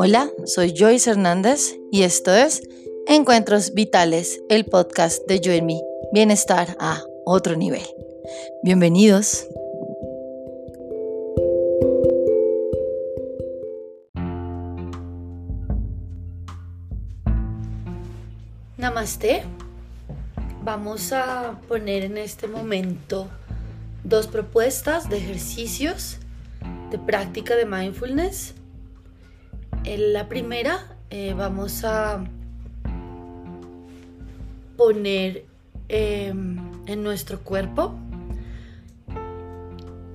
Hola, soy Joyce Hernández y esto es Encuentros Vitales, el podcast de Yo en mí, bienestar a otro nivel. Bienvenidos. Namaste. Vamos a poner en este momento dos propuestas de ejercicios de práctica de mindfulness. En la primera eh, vamos a poner em, en nuestro cuerpo,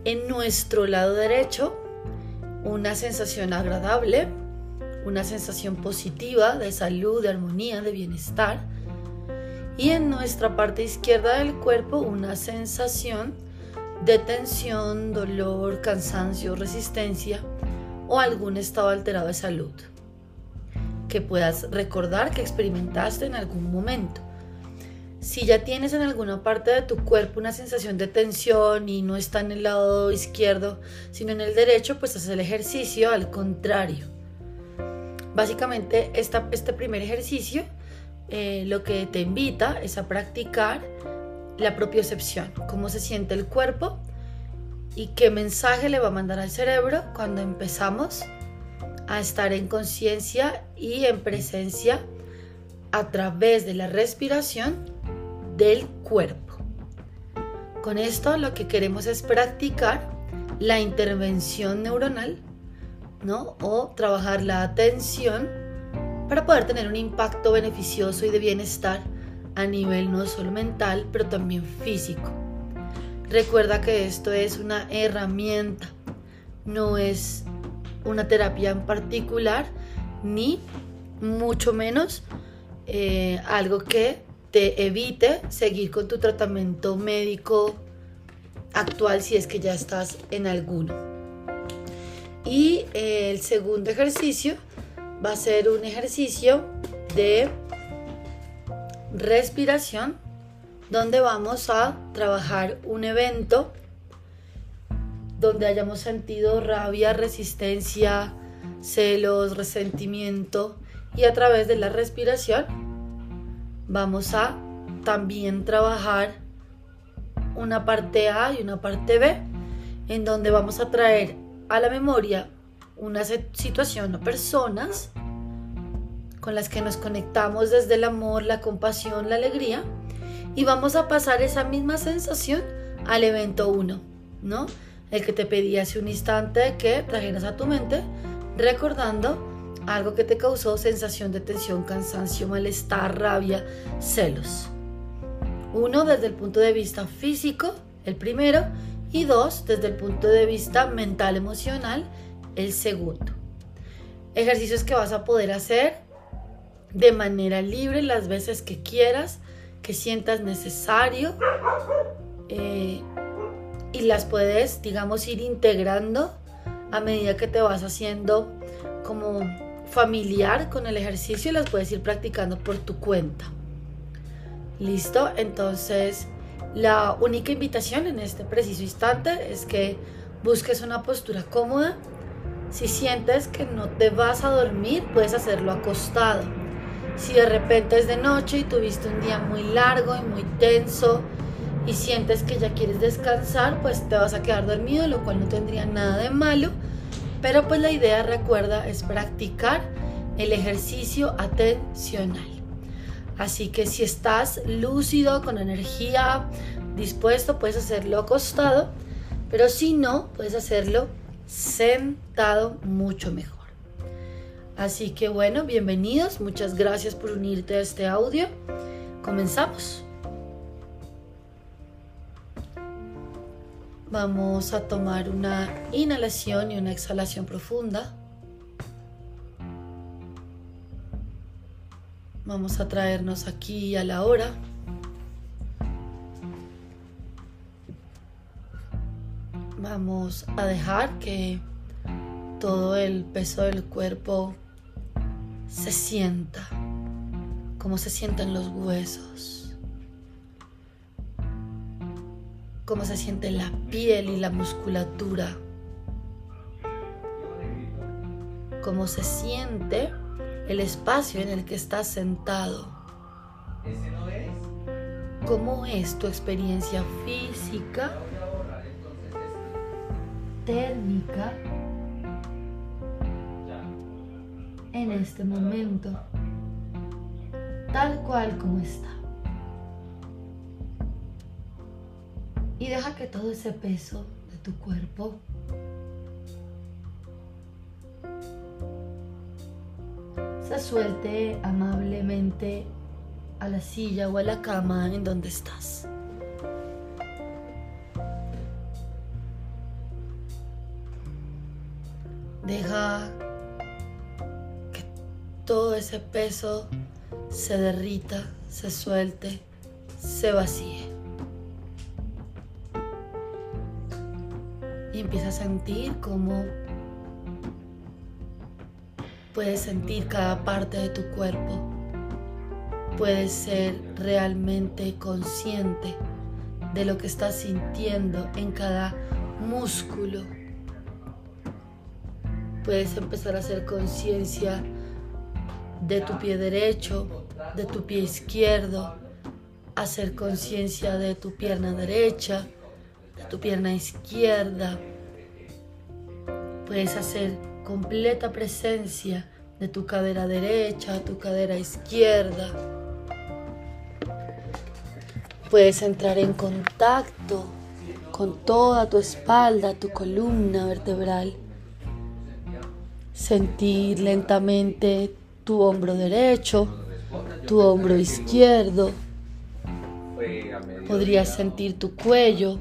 en nuestro lado derecho, una sensación agradable, una sensación positiva de salud, de armonía, de bienestar. Y en nuestra parte izquierda del cuerpo una sensación de tensión, dolor, cansancio, resistencia o algún estado alterado de salud que puedas recordar que experimentaste en algún momento. Si ya tienes en alguna parte de tu cuerpo una sensación de tensión y no está en el lado izquierdo, sino en el derecho, pues haz el ejercicio al contrario. Básicamente, este primer ejercicio eh, lo que te invita es a practicar la propiocepción, cómo se siente el cuerpo y qué mensaje le va a mandar al cerebro cuando empezamos a estar en conciencia y en presencia a través de la respiración del cuerpo. Con esto lo que queremos es practicar la intervención neuronal, ¿no? O trabajar la atención para poder tener un impacto beneficioso y de bienestar a nivel no solo mental, pero también físico. Recuerda que esto es una herramienta, no es una terapia en particular, ni mucho menos eh, algo que te evite seguir con tu tratamiento médico actual si es que ya estás en alguno. Y eh, el segundo ejercicio va a ser un ejercicio de respiración, donde vamos a trabajar un evento donde hayamos sentido rabia, resistencia, celos, resentimiento y a través de la respiración vamos a también trabajar una parte A y una parte B en donde vamos a traer a la memoria una situación o personas con las que nos conectamos desde el amor, la compasión, la alegría y vamos a pasar esa misma sensación al evento 1, ¿no? El que te pedí hace un instante que trajeras a tu mente recordando algo que te causó sensación de tensión, cansancio, malestar, rabia, celos. Uno desde el punto de vista físico, el primero, y dos desde el punto de vista mental, emocional, el segundo. Ejercicios que vas a poder hacer de manera libre las veces que quieras, que sientas necesario eh, y las puedes, digamos, ir integrando a medida que te vas haciendo como familiar con el ejercicio y las puedes ir practicando por tu cuenta. ¿Listo? Entonces, la única invitación en este preciso instante es que busques una postura cómoda. Si sientes que no te vas a dormir, puedes hacerlo acostado si de repente es de noche y tuviste un día muy largo y muy tenso y sientes que ya quieres descansar, pues te vas a quedar dormido, lo cual no tendría nada de malo. Pero pues la idea, recuerda, es practicar el ejercicio atencional. Así que si estás lúcido, con energía, dispuesto, puedes hacerlo acostado, pero si no, puedes hacerlo sentado mucho mejor. Así que bueno, bienvenidos, muchas gracias por unirte a este audio. Comenzamos. Vamos a tomar una inhalación y una exhalación profunda. Vamos a traernos aquí a la hora. Vamos a dejar que todo el peso del cuerpo se sienta, como se sienten los huesos, cómo se siente la piel y la musculatura. cómo se siente el espacio en el que estás sentado. ¿Cómo es tu experiencia física, térmica en este momento, tal cual como está? Y deja que todo ese peso de tu cuerpo se suelte amablemente a la silla o a la cama en donde estás. Deja todo ese peso se derrita, se suelte, se vacíe. Y empieza a sentir como puedes sentir cada parte de tu cuerpo. Puedes ser realmente consciente de lo que estás sintiendo en cada músculo. Puedes empezar a hacer conciencia de tu pie derecho, de tu pie izquierdo, hacer conciencia de tu pierna derecha, de tu pierna izquierda. Puedes hacer completa presencia de tu cadera derecha, tu cadera izquierda. Puedes entrar en contacto con toda tu espalda, tu columna vertebral. Sentir lentamente tu hombro derecho, tu hombro izquierdo. Podrías sentir tu cuello.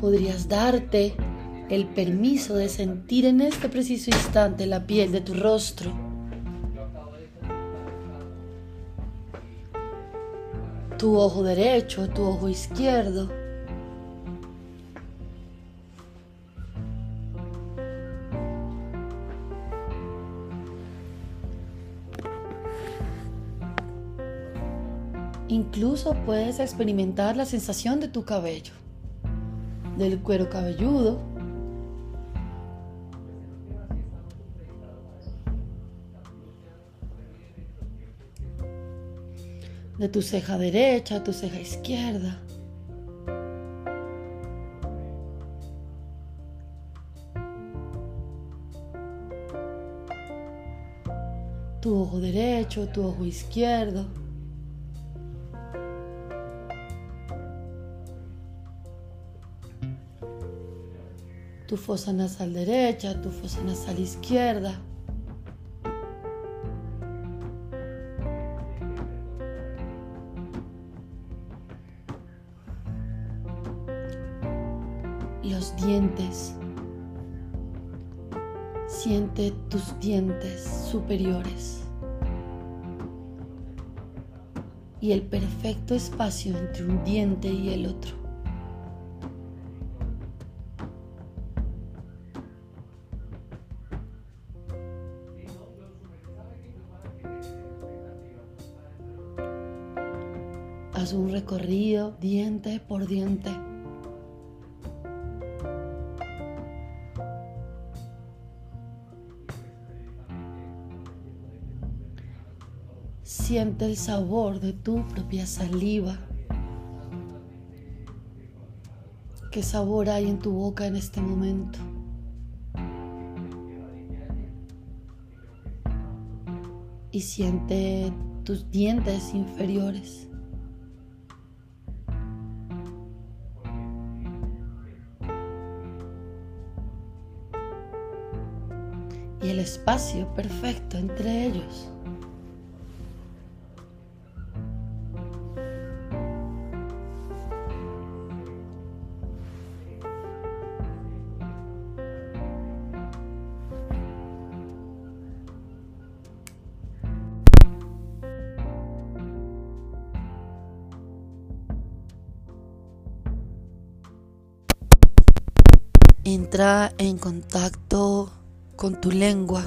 Podrías darte el permiso de sentir en este preciso instante la piel de tu rostro. Tu ojo derecho, tu ojo izquierdo. Incluso puedes experimentar la sensación de tu cabello, del cuero cabelludo, de tu ceja derecha tu ceja izquierda. Tu ojo derecho, tu ojo izquierdo. Tu fosa nasal derecha, tu fosa nasal izquierda. los dientes. Siente tus dientes superiores y el perfecto espacio entre un diente y el otro. Recorrido diente por diente. Siente el sabor de tu propia saliva. ¿Qué sabor hay en tu boca en este momento? Y siente tus dientes inferiores. Espacio perfecto entre ellos. Entra en contacto con tu lengua.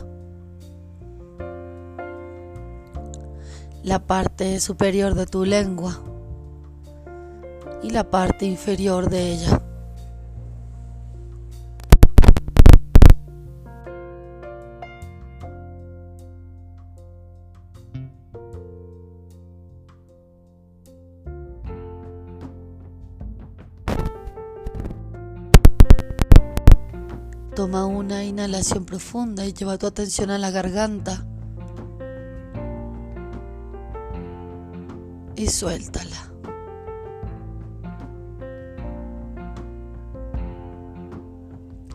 La parte superior de tu lengua y la parte inferior de ella. Toma una inhalación profunda y lleva tu atención a la garganta. Y suéltala.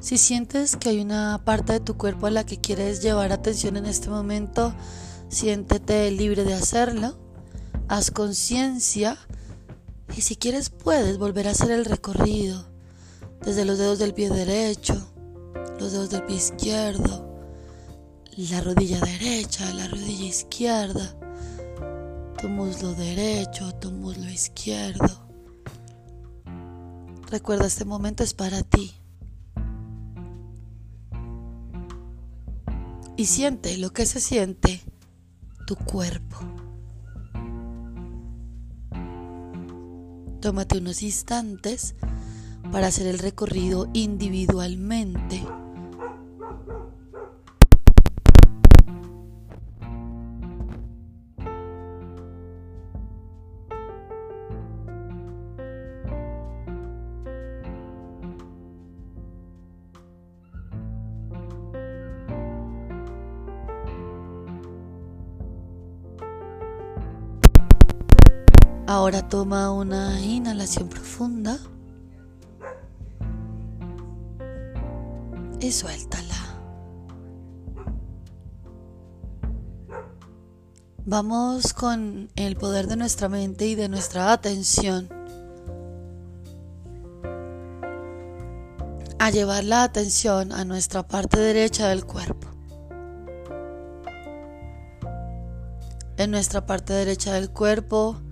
Si sientes que hay una parte de tu cuerpo a la que quieres llevar atención en este momento, siéntete libre de hacerlo. Haz conciencia y si quieres puedes volver a hacer el recorrido desde los dedos del pie derecho, los dedos del pie izquierdo, la rodilla derecha, la rodilla izquierda, tu muslo derecho, tu muslo izquierdo. Recuerda, este momento es para ti. Y siente lo que se siente tu cuerpo. Tómate unos instantes para hacer el recorrido individualmente. Ahora toma una inhalación profunda y suéltala. Vamos con el poder de nuestra mente y de nuestra atención a llevar la atención a nuestra parte derecha del cuerpo. En nuestra parte derecha del cuerpo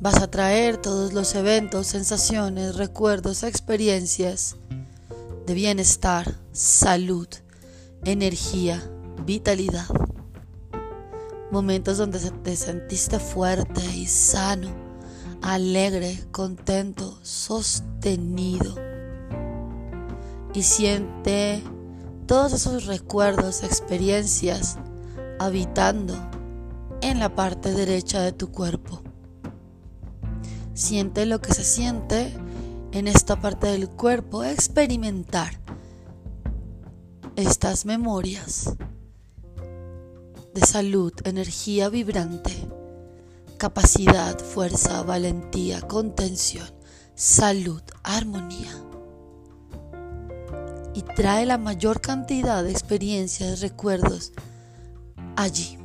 Vas a traer todos los eventos, sensaciones, recuerdos, experiencias de bienestar, salud, energía, vitalidad. Momentos donde te sentiste fuerte y sano, alegre, contento, sostenido. Y siente todos esos recuerdos, experiencias habitando en la parte derecha de tu cuerpo. Siente lo que se siente en esta parte del cuerpo, experimentar estas memorias de salud, energía vibrante, capacidad, fuerza, valentía, contención, salud, armonía. Y trae la mayor cantidad de experiencias, recuerdos allí.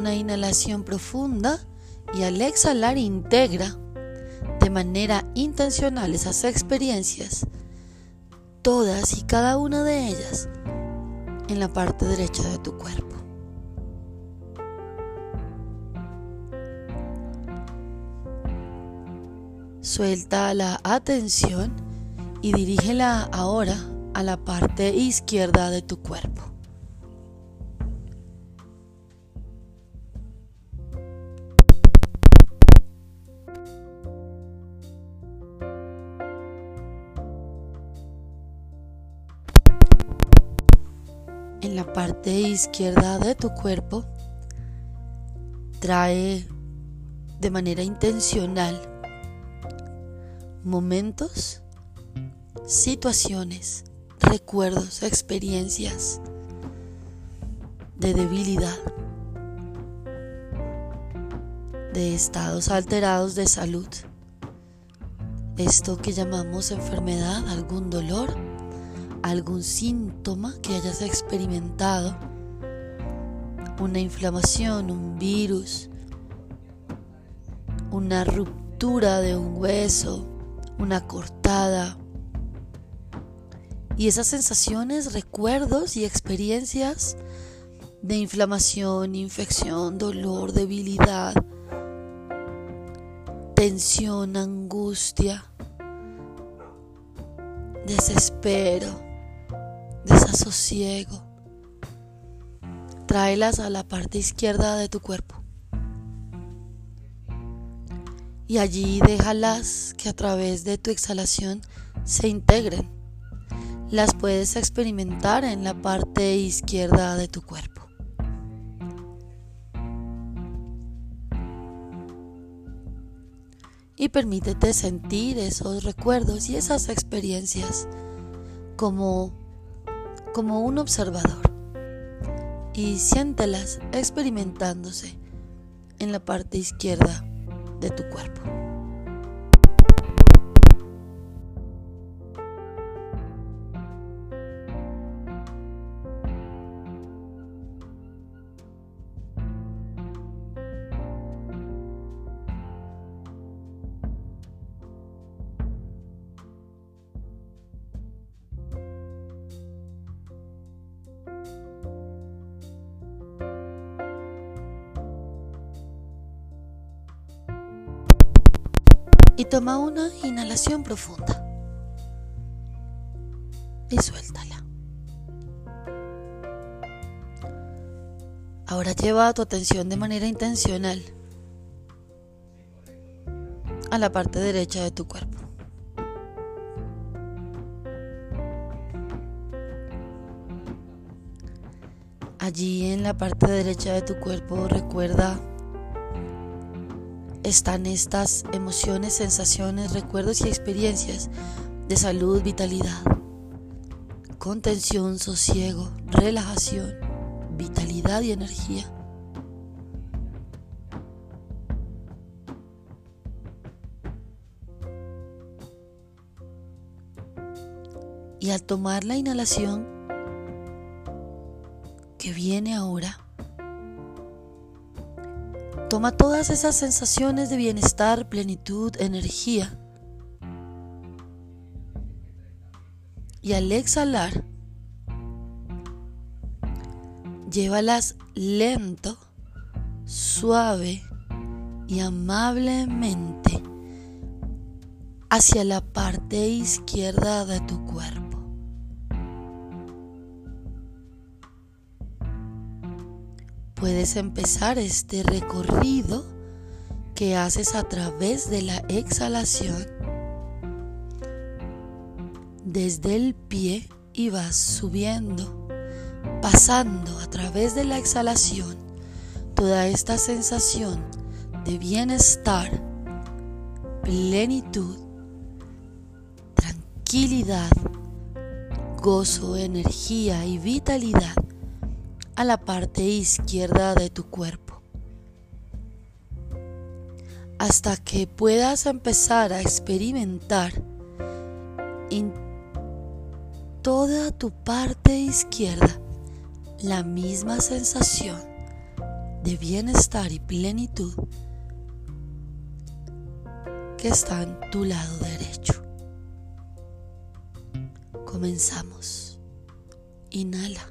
Una inhalación profunda y al exhalar integra de manera intencional esas experiencias, todas y cada una de ellas, en la parte derecha de tu cuerpo. Suelta la atención y dirígela ahora a la parte izquierda de tu cuerpo. En la parte izquierda de tu cuerpo, trae de manera intencional momentos, situaciones, recuerdos, experiencias de debilidad, de estados alterados de salud. Esto que llamamos enfermedad, algún dolor, algún síntoma que hayas experimentado, una inflamación, un virus, una ruptura de un hueso, una cortada. Y esas sensaciones, recuerdos y experiencias de inflamación, infección, dolor, debilidad, tensión, angustia, desespero desasosiego. Tráelas a la parte izquierda de tu cuerpo. y allí déjalas que a través de tu exhalación se integren. Las puedes experimentar en la parte izquierda de tu cuerpo. Y permítete sentir esos recuerdos y esas experiencias como, como un observador. Y siéntelas experimentándose en la parte izquierda de tu cuerpo. Y toma una inhalación profunda y suéltala. Ahora lleva tu atención de manera intencional a la parte derecha de tu cuerpo. Allí en la parte derecha de tu cuerpo recuerda están estas emociones, sensaciones, recuerdos y experiencias de salud, vitalidad, contención, sosiego, relajación, vitalidad y energía. Y al tomar la inhalación que viene ahora, Toma todas esas sensaciones de bienestar, plenitud, energía. Y al exhalar, llévalas lento, suave y amablemente hacia la parte izquierda de tu cuerpo. Puedes empezar este recorrido que haces a través de la exhalación. Desde el pie y vas subiendo, pasando a través de la exhalación toda esta sensación de bienestar, plenitud, tranquilidad, gozo, energía y vitalidad a la parte izquierda de tu cuerpo. Hasta que puedas empezar a experimentar en toda tu parte izquierda la misma sensación de bienestar y plenitud que está en tu lado derecho. Comenzamos. Inhala.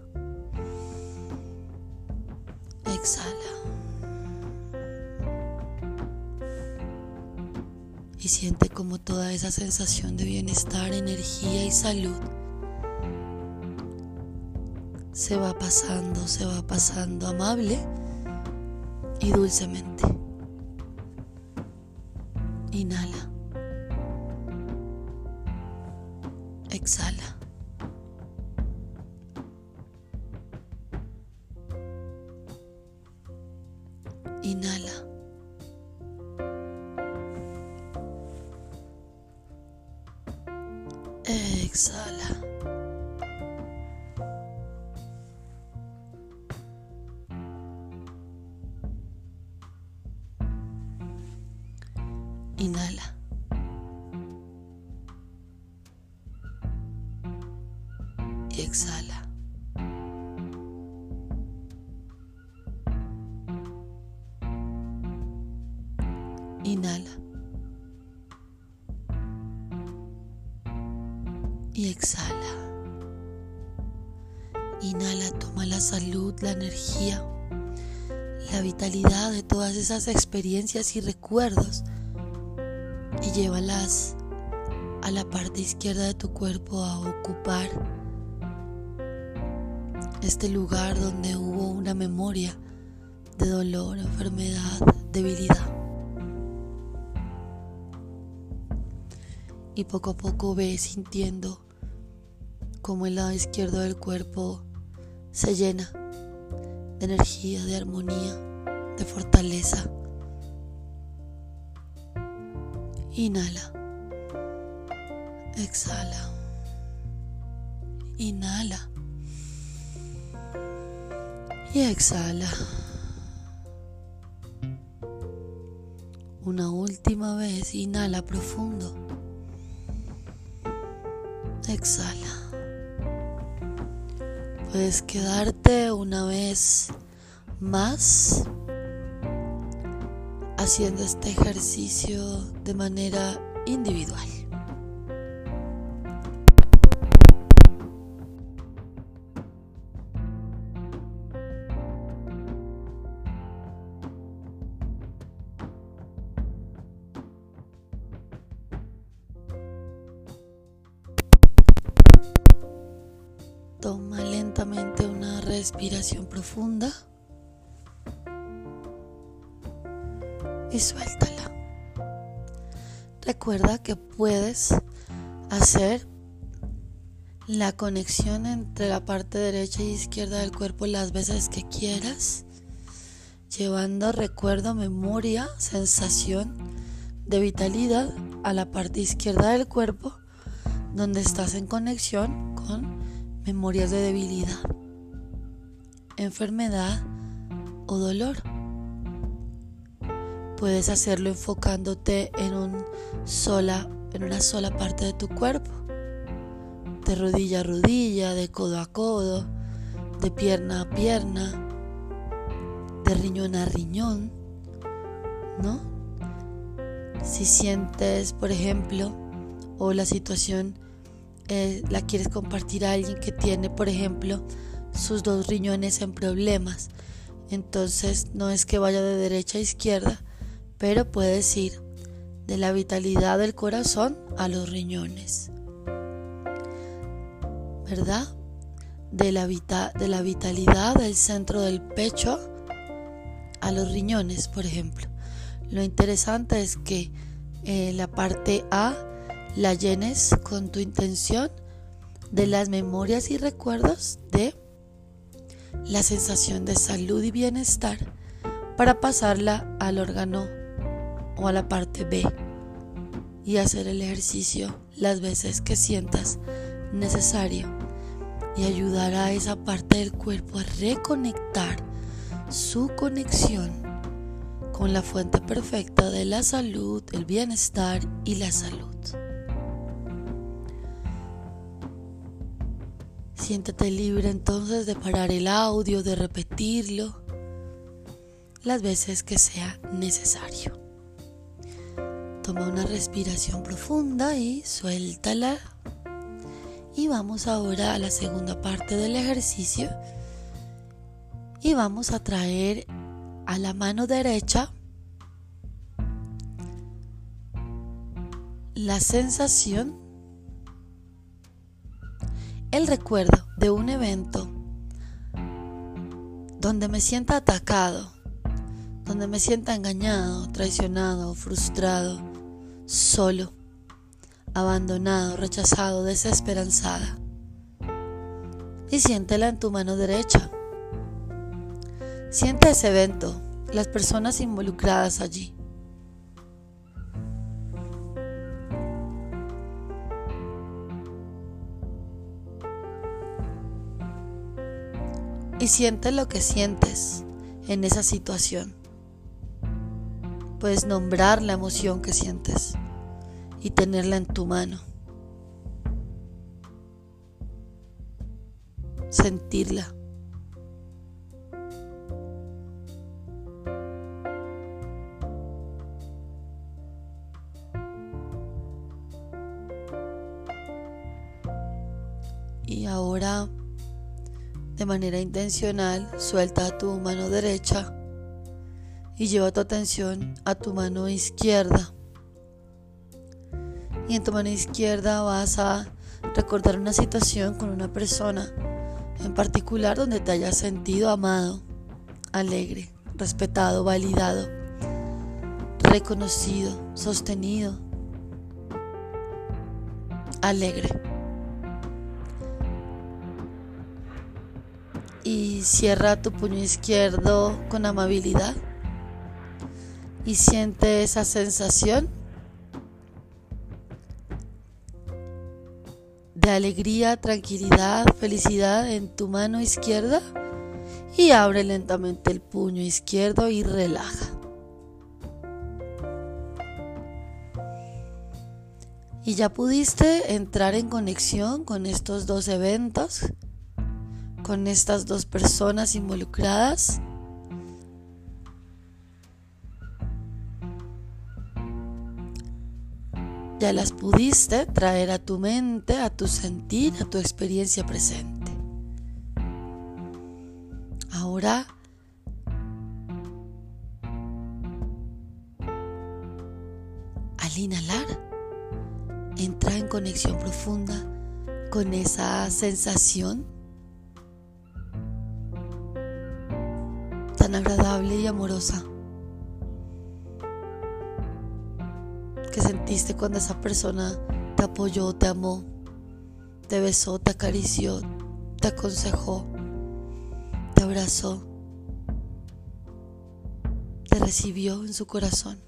Exhala. Y siente como toda esa sensación de bienestar, energía y salud se va pasando, se va pasando amable y dulcemente. Inhala. Exhala. Exhala. Salud, la energía, la vitalidad de todas esas experiencias y recuerdos y llévalas a la parte izquierda de tu cuerpo a ocupar este lugar donde hubo una memoria de dolor, enfermedad, debilidad. y poco a poco ve sintiendo como el lado izquierdo del cuerpo se llena de energía, de armonía, de fortaleza. Inhala. Exhala. Inhala. Y exhala. Una última vez, inhala profundo. Exhala. Puedes quedarte una vez más haciendo este ejercicio de manera individual. Respiración profunda y suéltala. Recuerda que puedes hacer la conexión entre la parte derecha y izquierda del cuerpo las veces que quieras, llevando recuerdo, memoria, sensación de vitalidad a la parte izquierda del cuerpo, donde estás en conexión con memorias de debilidad, enfermedad o dolor. Puedes hacerlo enfocándote en, un sola, en una sola parte de tu cuerpo, de rodilla a rodilla, de codo a codo, de pierna a pierna, de riñón a riñón, ¿no? Si sientes, por ejemplo, o la situación eh, la quieres compartir a alguien que tiene, por ejemplo, sus dos riñones en problemas. Entonces no es que vaya de derecha a izquierda, pero puedes ir de la vitalidad del corazón a los riñones. ¿Verdad? De la, de la vitalidad del centro del pecho a los riñones, por ejemplo. Lo interesante es que eh, la parte A la llenes con tu intención de las memorias y recuerdos de la sensación de salud y bienestar para pasarla al órgano o a la parte B y hacer el ejercicio las veces que sientas necesario y ayudar a esa parte del cuerpo a reconectar su conexión con la fuente perfecta de la salud, el bienestar y la salud. Siéntate libre entonces de parar el audio, de repetirlo las veces que sea necesario. Toma una respiración profunda y suéltala. Y vamos ahora a la segunda parte del ejercicio. Y vamos a traer a la mano derecha la sensación el recuerdo de un evento donde me sienta atacado, donde me sienta engañado, traicionado, frustrado, solo, abandonado, rechazado, desesperanzada. Y siéntela en tu mano derecha. Siente ese evento, las personas involucradas allí. Y siente lo que sientes en esa situación. Puedes nombrar la emoción que sientes y tenerla en tu mano. Sentirla. De manera intencional, suelta tu mano derecha y lleva tu atención a tu mano izquierda. Y en tu mano izquierda vas a recordar una situación con una persona en particular donde te hayas sentido amado, alegre, respetado, validado, reconocido, sostenido. alegre. Y cierra tu puño izquierdo con amabilidad. Y siente esa sensación de alegría, tranquilidad, felicidad en tu mano izquierda. Y abre lentamente el puño izquierdo y relaja. y ya pudiste entrar en conexión con estos dos eventos, con estas dos personas involucradas. Ya las pudiste traer a tu mente, a tu sentir, a tu experiencia presente. Ahora al inhalar entra en conexión profunda con esa sensación agradable y amorosa que sentiste cuando esa persona te apoyó, te amó, te besó, te acarició, te aconsejó, te abrazó, te recibió en su corazón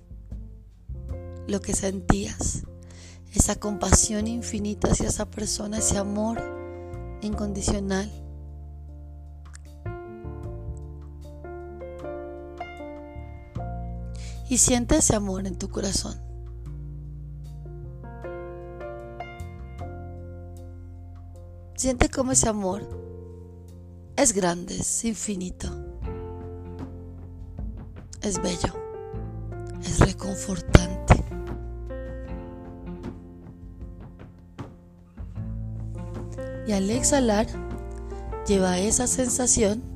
lo que sentías esa compasión infinita hacia esa persona, ese amor incondicional. Y siente ese amor en tu corazón. Siente como ese amor es grande, es infinito, es bello, es reconfortante. Y al exhalar, lleva esa sensación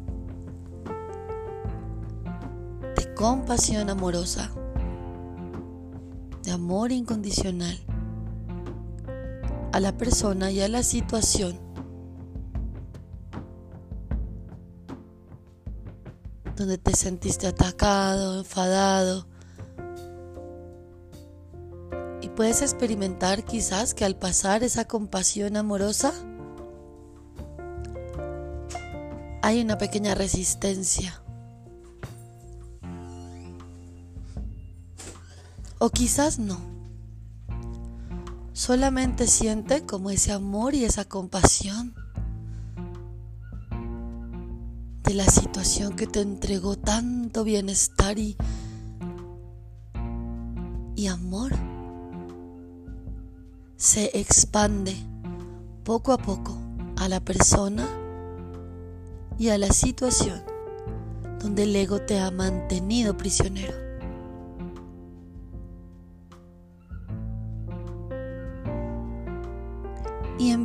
compasión amorosa, de amor incondicional a la persona y a la situación donde te sentiste atacado, enfadado. Y puedes experimentar quizás que al pasar esa compasión amorosa, hay una pequeña resistencia. O quizás no. Solamente siente como ese amor y esa compasión de la situación que te entregó tanto bienestar y, y amor se expande poco a poco a la persona y a la situación donde el ego te ha mantenido prisionero.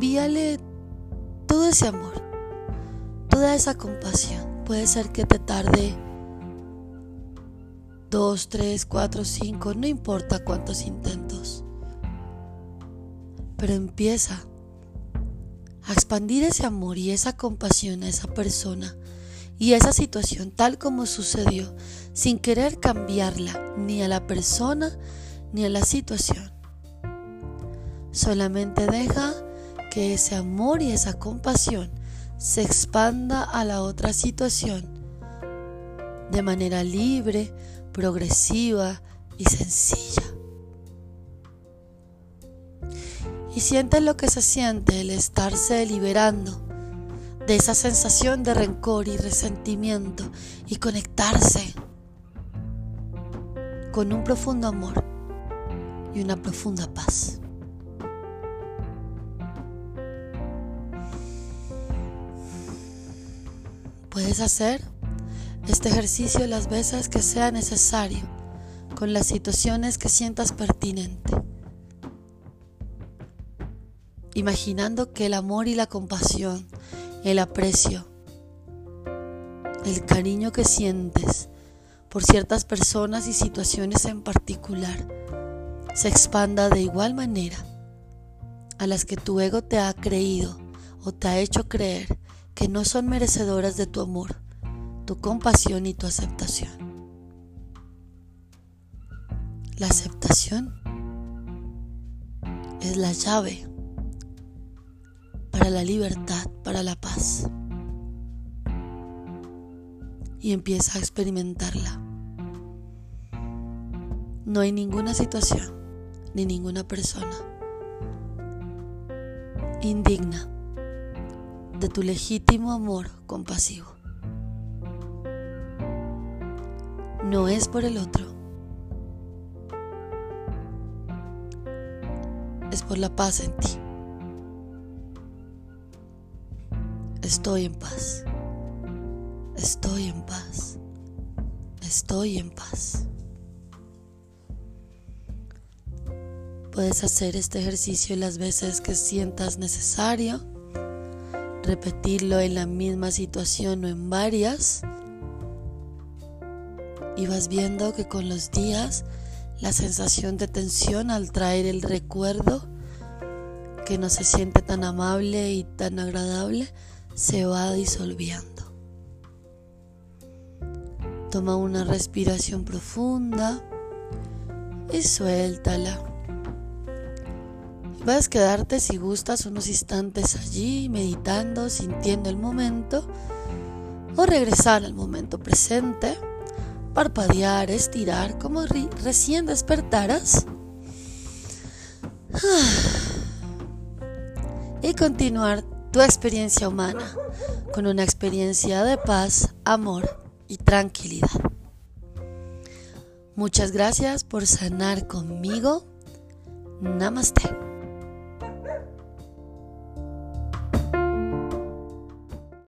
Envíale todo ese amor, toda esa compasión. Puede ser que te tarde dos, tres, cuatro, cinco, no importa cuántos intentos. Pero empieza a expandir ese amor y esa compasión a esa persona y esa situación tal como sucedió, sin querer cambiarla ni a la persona ni a la situación. Solamente deja que ese amor y esa compasión se expanda a la otra situación de manera libre, progresiva y sencilla. y siente lo que se siente el estarse liberando de esa sensación de rencor y resentimiento y conectarse con un profundo amor y una profunda paz. Puedes hacer este ejercicio las veces que sea necesario con las situaciones que sientas pertinente. Imaginando que el amor y la compasión, el aprecio, el cariño que sientes por ciertas personas y situaciones en particular se expanda de igual manera a las que tu ego te ha creído o te ha hecho creer que no son merecedoras de tu amor, tu compasión y tu aceptación. La aceptación es la llave para la libertad, para la paz. Y empieza a experimentarla. No hay ninguna situación ni ninguna persona indigna de tu legítimo amor compasivo. No es por el otro. Es por la paz en ti. Estoy en paz. Estoy en paz. Estoy en paz. Puedes hacer este ejercicio las veces que sientas necesario, repetirlo en la misma situación o en varias. Y vas viendo que con los días la sensación de tensión al traer el recuerdo que no se siente tan amable y tan agradable se va disolviendo. Toma una respiración profunda y suéltala. Puedes quedarte si gustas unos instantes allí meditando, sintiendo el momento o regresar al momento presente, parpadear, estirar como recién despertaras y continuar tu experiencia humana con una experiencia de paz, amor y tranquilidad. Muchas gracias por sanar conmigo. Namaste.